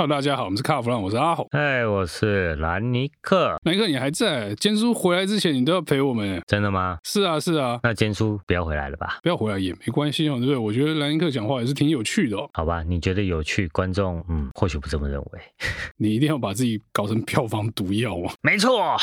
哈喽，大家好，我们是卡弗朗，我是阿红，嗨，我是兰尼克，兰尼克，你还在？坚叔回来之前，你都要陪我们，真的吗？是啊，是啊，那坚叔不要回来了吧？不要回来也没关系哦，对不对？我觉得兰尼克讲话也是挺有趣的哦。好吧，你觉得有趣，观众嗯，或许不这么认为。你一定要把自己搞成票房毒药哦？没错。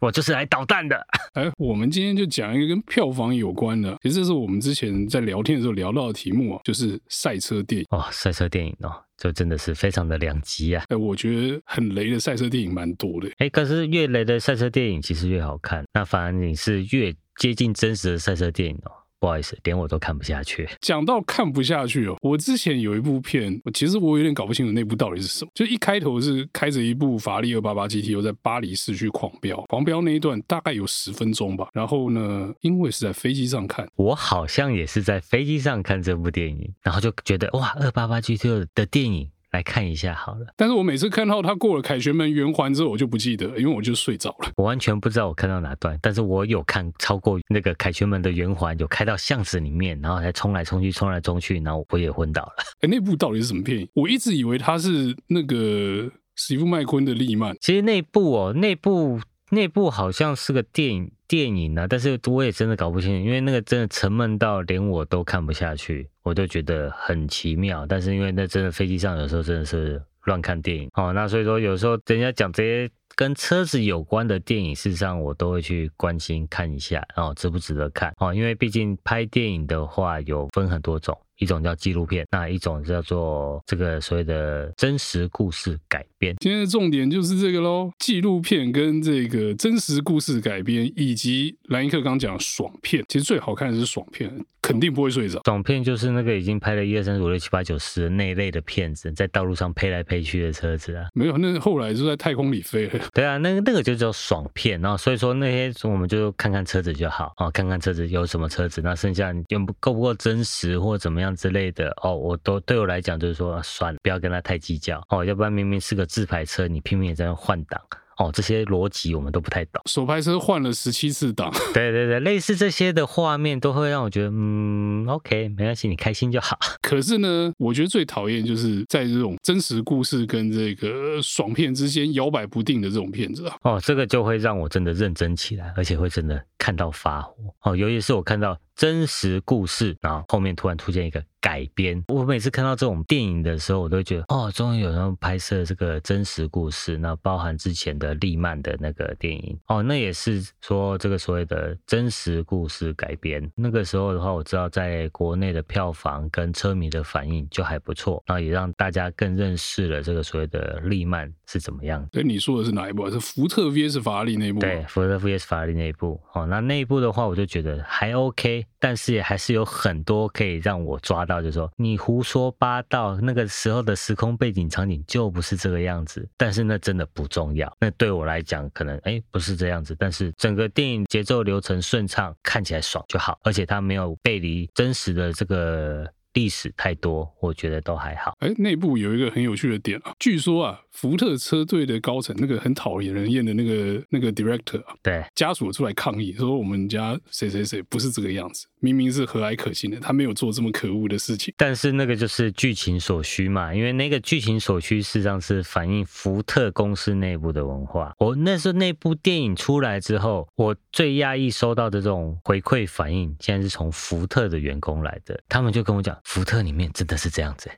我就是来捣蛋的。哎，我们今天就讲一个跟票房有关的，其实这是我们之前在聊天的时候聊到的题目啊，就是赛车电影哦，赛车电影哦，就真的是非常的两极啊。哎，我觉得很雷的赛车电影蛮多的。哎，可是越雷的赛车电影其实越好看，那反而你是越接近真实的赛车电影哦。不好意思，连我都看不下去。讲到看不下去哦，我之前有一部片，其实我有点搞不清楚那部到底是什么。就一开头是开着一部法拉利二八八 GT，又在巴黎市区狂飙，狂飙那一段大概有十分钟吧。然后呢，因为是在飞机上看，我好像也是在飞机上看这部电影，然后就觉得哇，二八八 GT 的电影。来看一下好了，但是我每次看到他过了凯旋门圆环之后，我就不记得，因为我就睡着了。我完全不知道我看到哪段，但是我有看超过那个凯旋门的圆环，有开到巷子里面，然后才冲来冲去，冲来冲去，然后我也昏倒了。哎，那部到底是什么片？我一直以为他是那个史蒂夫麦昆的利曼。其实那部哦，那部那部好像是个电影。电影呢、啊？但是我也真的搞不清楚，因为那个真的沉闷到连我都看不下去，我就觉得很奇妙。但是因为那真的飞机上有时候真的是乱看电影哦，那所以说有时候人家讲这些跟车子有关的电影，事实上我都会去关心看一下哦，值不值得看哦？因为毕竟拍电影的话有分很多种。一种叫纪录片，那一种叫做这个所谓的真实故事改编。今天的重点就是这个喽，纪录片跟这个真实故事改编，以及兰尼克刚讲的爽片。其实最好看的是爽片，肯定不会睡着。爽片就是那个已经拍了一二三四五六七八九十的那一类的片子，在道路上飞来飞去的车子啊。没有，那后来就在太空里飞了。对啊，那个那个就叫爽片。然后所以说那些我们就看看车子就好啊，看看车子有什么车子，那剩下用够不够真实或怎么样之类的哦，我都对我来讲就是说算了，不要跟他太计较哦，要不然明明是个自排车，你拼命也在那换挡。哦，这些逻辑我们都不太懂。手排车换了十七次档，对对对，类似这些的画面都会让我觉得，嗯，OK，没关系，你开心就好。可是呢，我觉得最讨厌就是在这种真实故事跟这个爽片之间摇摆不定的这种片子啊。哦，这个就会让我真的认真起来，而且会真的看到发火。哦，尤其是我看到真实故事，然后后面突然出现一个。改编，我每次看到这种电影的时候，我都会觉得哦，终于有人拍摄这个真实故事。那包含之前的利曼的那个电影哦，那也是说这个所谓的真实故事改编。那个时候的话，我知道在国内的票房跟车迷的反应就还不错，然后也让大家更认识了这个所谓的利曼是怎么样。对，你说的是哪一部？是福特 VS 法拉利那一部？对，福特 VS 法拉利那一部。哦，那那内部的话，我就觉得还 OK，但是也还是有很多可以让我抓到。就是说你胡说八道，那个时候的时空背景场景就不是这个样子。但是那真的不重要。那对我来讲，可能哎不是这样子。但是整个电影节奏流程顺畅，看起来爽就好。而且它没有背离真实的这个。历史太多，我觉得都还好。哎，内部有一个很有趣的点啊，据说啊，福特车队的高层那个很讨厌人厌的那个那个 director 啊，对，家属出来抗议说，我们家谁谁谁不是这个样子，明明是和蔼可亲的，他没有做这么可恶的事情。但是那个就是剧情所需嘛，因为那个剧情所需事实上是反映福特公司内部的文化。我那时候那部电影出来之后，我最讶异收到的这种回馈反应，竟然是从福特的员工来的，他们就跟我讲。福特里面真的是这样子，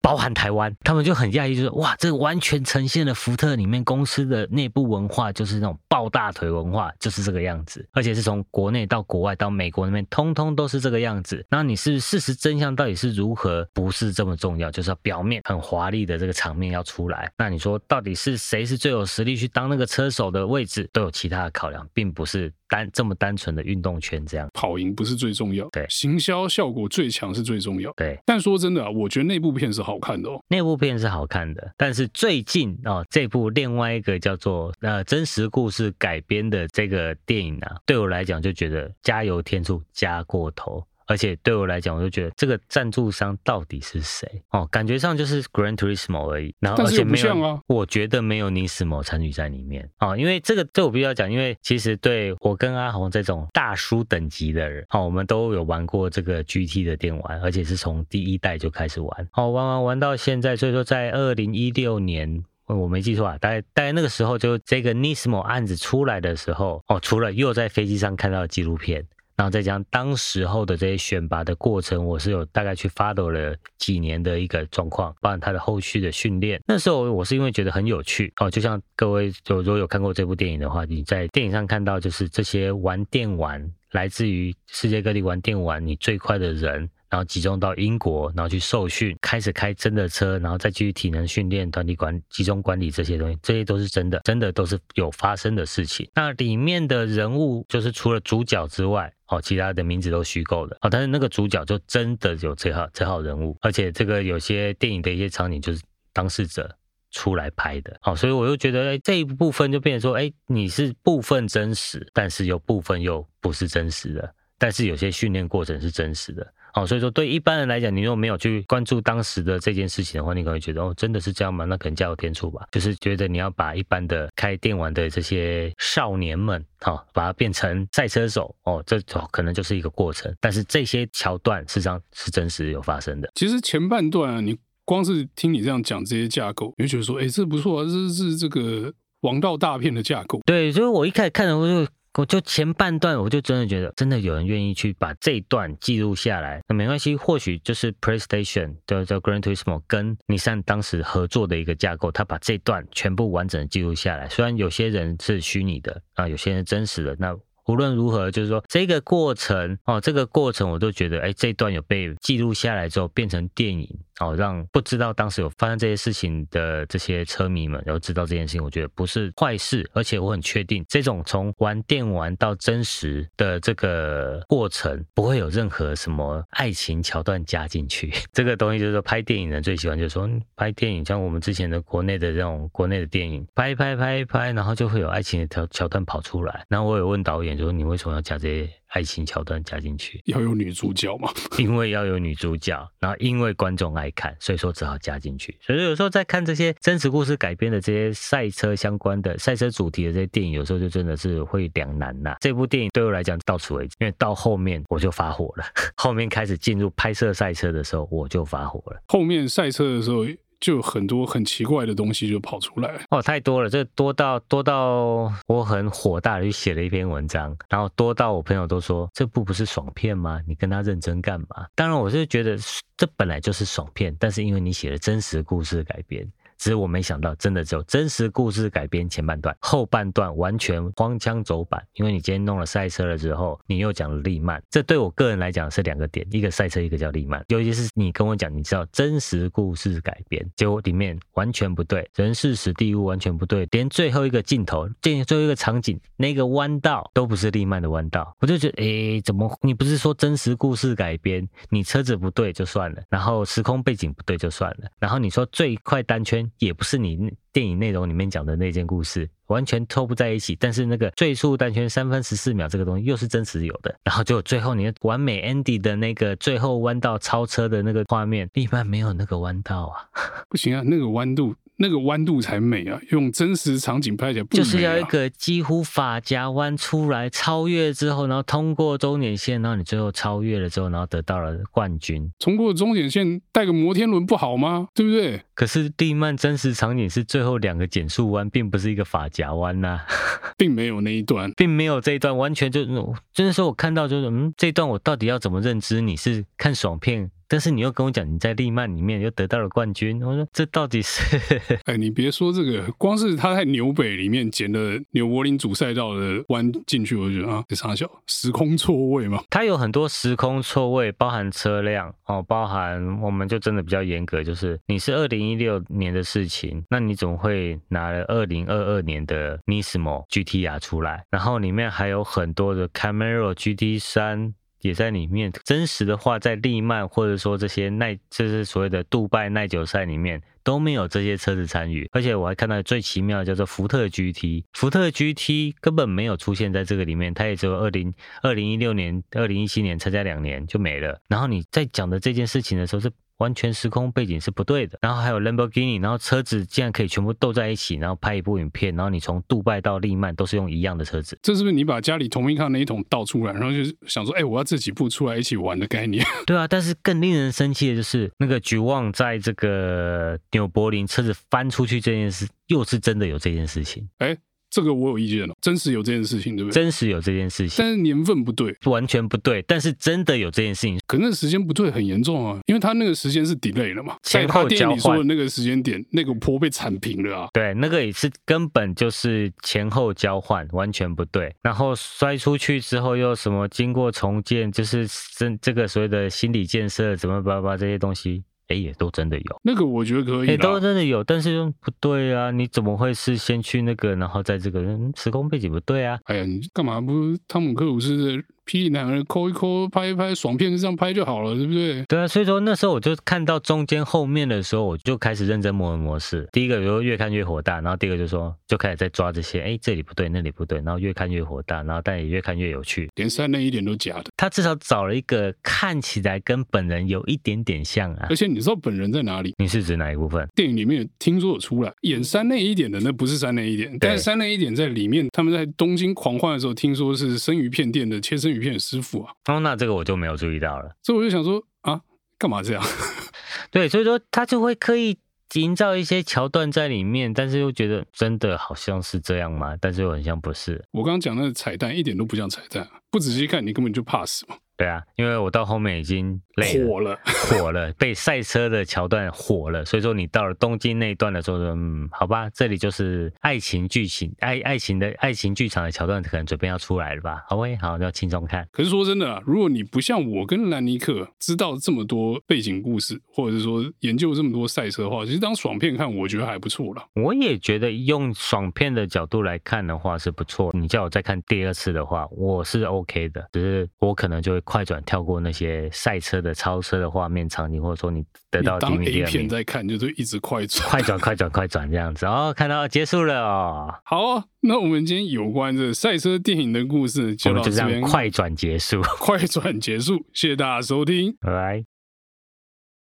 包含台湾，他们就很讶异，就是哇，这完全呈现了福特里面公司的内部文化，就是那种抱大腿文化，就是这个样子，而且是从国内到国外到美国那边，通通都是这个样子。那你是事实真相到底是如何，不是这么重要，就是要表面很华丽的这个场面要出来。那你说到底是谁是最有实力去当那个车手的位置，都有其他的考量，并不是。单这么单纯的运动圈这样跑赢不是最重要，对，行销效果最强是最重要，对。但说真的啊，我觉得那部片是好看的哦，那部片是好看的。但是最近哦，这部另外一个叫做呃真实故事改编的这个电影啊，对我来讲就觉得加油添醋加过头。而且对我来讲，我就觉得这个赞助商到底是谁？哦，感觉上就是 Gran Turismo 而已。然后而且没有，啊、我觉得没有 Nismo 参与在里面。哦，因为这个这我必须要讲，因为其实对我跟阿红这种大叔等级的人，哦，我们都有玩过这个 GT 的电玩，而且是从第一代就开始玩，哦，玩玩玩到现在。所以说，在二零一六年，我没记错啊，大概大概那个时候，就这个 Nismo 案子出来的时候，哦，除了又在飞机上看到纪录片。然后再讲当时候的这些选拔的过程，我是有大概去 follow 了几年的一个状况，包含他的后续的训练。那时候我是因为觉得很有趣哦，就像各位就如果有看过这部电影的话，你在电影上看到就是这些玩电玩，来自于世界各地玩电玩，你最快的人。然后集中到英国，然后去受训，开始开真的车，然后再继续体能训练、团体管、集中管理这些东西，这些都是真的，真的都是有发生的事情。那里面的人物就是除了主角之外，哦，其他的名字都虚构的，哦，但是那个主角就真的有这号这号人物，而且这个有些电影的一些场景就是当事者出来拍的，哦，所以我又觉得，哎，这一部分就变成说，哎，你是部分真实，但是有部分又不是真实的，但是有些训练过程是真实的。哦，所以说对一般人来讲，你如果没有去关注当时的这件事情的话，你可能会觉得哦，真的是这样吗？那可能加有天助吧。就是觉得你要把一般的开电玩的这些少年们，哈、哦，把它变成赛车手，哦，这可能就是一个过程。但是这些桥段实际上是真实有发生的。其实前半段啊，你光是听你这样讲这些架构，你就觉得说，哎，这不错啊，这是这个王道大片的架构。对，所以我一开始看的时候就。我就前半段，我就真的觉得，真的有人愿意去把这一段记录下来，那没关系，或许就是 PlayStation 的叫 Gran Turismo 跟尼桑当时合作的一个架构，他把这段全部完整的记录下来。虽然有些人是虚拟的啊，有些人真实的，那无论如何，就是说这个过程哦，这个过程我都觉得，哎，这段有被记录下来之后变成电影。哦，让不知道当时有发生这些事情的这些车迷们，然后知道这件事情，我觉得不是坏事，而且我很确定，这种从玩电玩到真实的这个过程，不会有任何什么爱情桥段加进去。这个东西就是说，拍电影人最喜欢就是说，拍电影像我们之前的国内的这种国内的电影，拍拍拍拍，然后就会有爱情的桥桥段跑出来。然后我有问导演就说，你为什么要加这些？爱情桥段加进去，要有女主角吗？因为要有女主角，然后因为观众爱看，所以说只好加进去。所以有时候在看这些真实故事改编的这些赛车相关的赛车主题的这些电影，有时候就真的是会两难呐。这部电影对我来讲到此为止，因为到后面我就发火了。后面开始进入拍摄赛车的时候，我就发火了。后面赛车的时候。就有很多很奇怪的东西就跑出来哦，太多了，这多到多到我很火大就写了一篇文章，然后多到我朋友都说，这部不是爽片吗？你跟他认真干嘛？当然我是觉得这本来就是爽片，但是因为你写了真实故事改编。只是我没想到，真的只有真实故事改编前半段，后半段完全荒腔走板。因为你今天弄了赛车了之后，你又讲了利曼，这对我个人来讲是两个点：一个赛车，一个叫利曼。尤其是你跟我讲，你知道真实故事改编，结果里面完全不对，人事史地物完全不对，连最后一个镜头，最后一个场景，那个弯道都不是利曼的弯道。我就觉得，诶，怎么你不是说真实故事改编？你车子不对就算了，然后时空背景不对就算了，然后你说最快单圈。也不是你电影内容里面讲的那件故事，完全凑不在一起。但是那个最速单圈三分十四秒这个东西又是真实有的，然后就最后你完美 Andy 的那个最后弯道超车的那个画面，一般没有那个弯道啊，不行啊，那个弯度。那个弯度才美啊！用真实场景拍起来不就是要一个几乎发夹弯出来超越之后，然后通过终点线，然后你最后超越了之后，然后得到了冠军。通过终点线带个摩天轮不好吗？对不对？可是地曼真实场景是最后两个减速弯，并不是一个发夹弯呐，并没有那一段，并没有这一段，完全就真的时候我看到就是嗯，这一段我到底要怎么认知？你是看爽片？但是你又跟我讲你在利曼里面又得到了冠军，我说这到底是？哎，你别说这个，光是他在纽北里面捡了纽柏林主赛道的弯进去，我就觉得啊，这啥小时空错位嘛？它有很多时空错位，包含车辆哦，包含我们就真的比较严格，就是你是二零一六年的事情，那你怎么会拿了二零二二年的 Nismo GT-R 出来？然后里面还有很多的 Camaro GT 三。也在里面。真实的话，在利曼或者说这些耐，就是所谓的杜拜耐久赛里面都没有这些车子参与。而且我还看到最奇妙的叫做福特 GT，福特 GT 根本没有出现在这个里面，它也只有二零二零一六年、二零一七年参加两年就没了。然后你在讲的这件事情的时候是。完全时空背景是不对的，然后还有 Lamborghini，，然后车子竟然可以全部斗在一起，然后拍一部影片，然后你从杜拜到利曼都是用一样的车子，这是不是你把家里同一卡那一桶倒出来，然后就是想说，哎，我要这几部出来一起玩的概念？对啊，但是更令人生气的就是那个绝望在这个纽柏林车子翻出去这件事，又是真的有这件事情，哎。这个我有意见了，真实有这件事情，对不对？真实有这件事情，但是年份不对，完全不对。但是真的有这件事情，可是那时间不对很严重啊，因为他那个时间是 delay 了嘛，前后交换。说的那个时间点，那个坡被铲平了啊。对，那个也是根本就是前后交换，完全不对。然后摔出去之后又什么经过重建，就是这这个所谓的心理建设，怎么巴拉这些东西。哎，也都真的有那个，我觉得可以。也，都真的有，但是不对啊！你怎么会是先去那个，然后在这个时空背景不对啊？哎呀，你干嘛不汤姆克鲁斯的？霹雳两个人抠一抠，拍一拍，爽片是这样拍就好了，对不对？对啊，所以说那时候我就看到中间后面的时候，我就开始认真模模式。第一个，比如越看越火大，然后第二个就说就开始在抓这些，哎，这里不对，那里不对，然后越看越火大，然后但也越看越有趣。连三那一点都假的，他至少找了一个看起来跟本人有一点点像啊。而且你知道本人在哪里？你是指哪一部分？电影里面听说有出来演三那一点的，那不是三那一点，但是三那一点在里面，他们在东京狂欢的时候，听说是生鱼片店的切生鱼片的师傅啊。哦，那这个我就没有注意到了，所以我就想说啊，干嘛这样？对，所以说他就会刻意营造一些桥段在里面，但是又觉得真的好像是这样吗？但是又很像不是。我刚刚讲那个彩蛋一点都不像彩蛋，不仔细看你根本就怕死嘛。对啊，因为我到后面已经累了，火了，火了，被赛车的桥段火了，所以说你到了东京那一段的时候，嗯，好吧，这里就是爱情剧情，爱爱情的爱情剧场的桥段，可能准备要出来了吧？好喂，好，要轻松看。可是说真的啊，如果你不像我跟兰尼克知道这么多背景故事，或者是说研究这么多赛车的话，其实当爽片看，我觉得还不错了。我也觉得用爽片的角度来看的话是不错。你叫我再看第二次的话，我是 OK 的，只是我可能就会。快转跳过那些赛车的超车的画面场景，或者说你得到第一名、第二片在看，就是一直快转、快转、快转、快转这样子。哦，看到结束了哦。好哦，那我们今天有关这赛车电影的故事就到这边，快转结束，快转结束。谢谢大家收听，拜拜。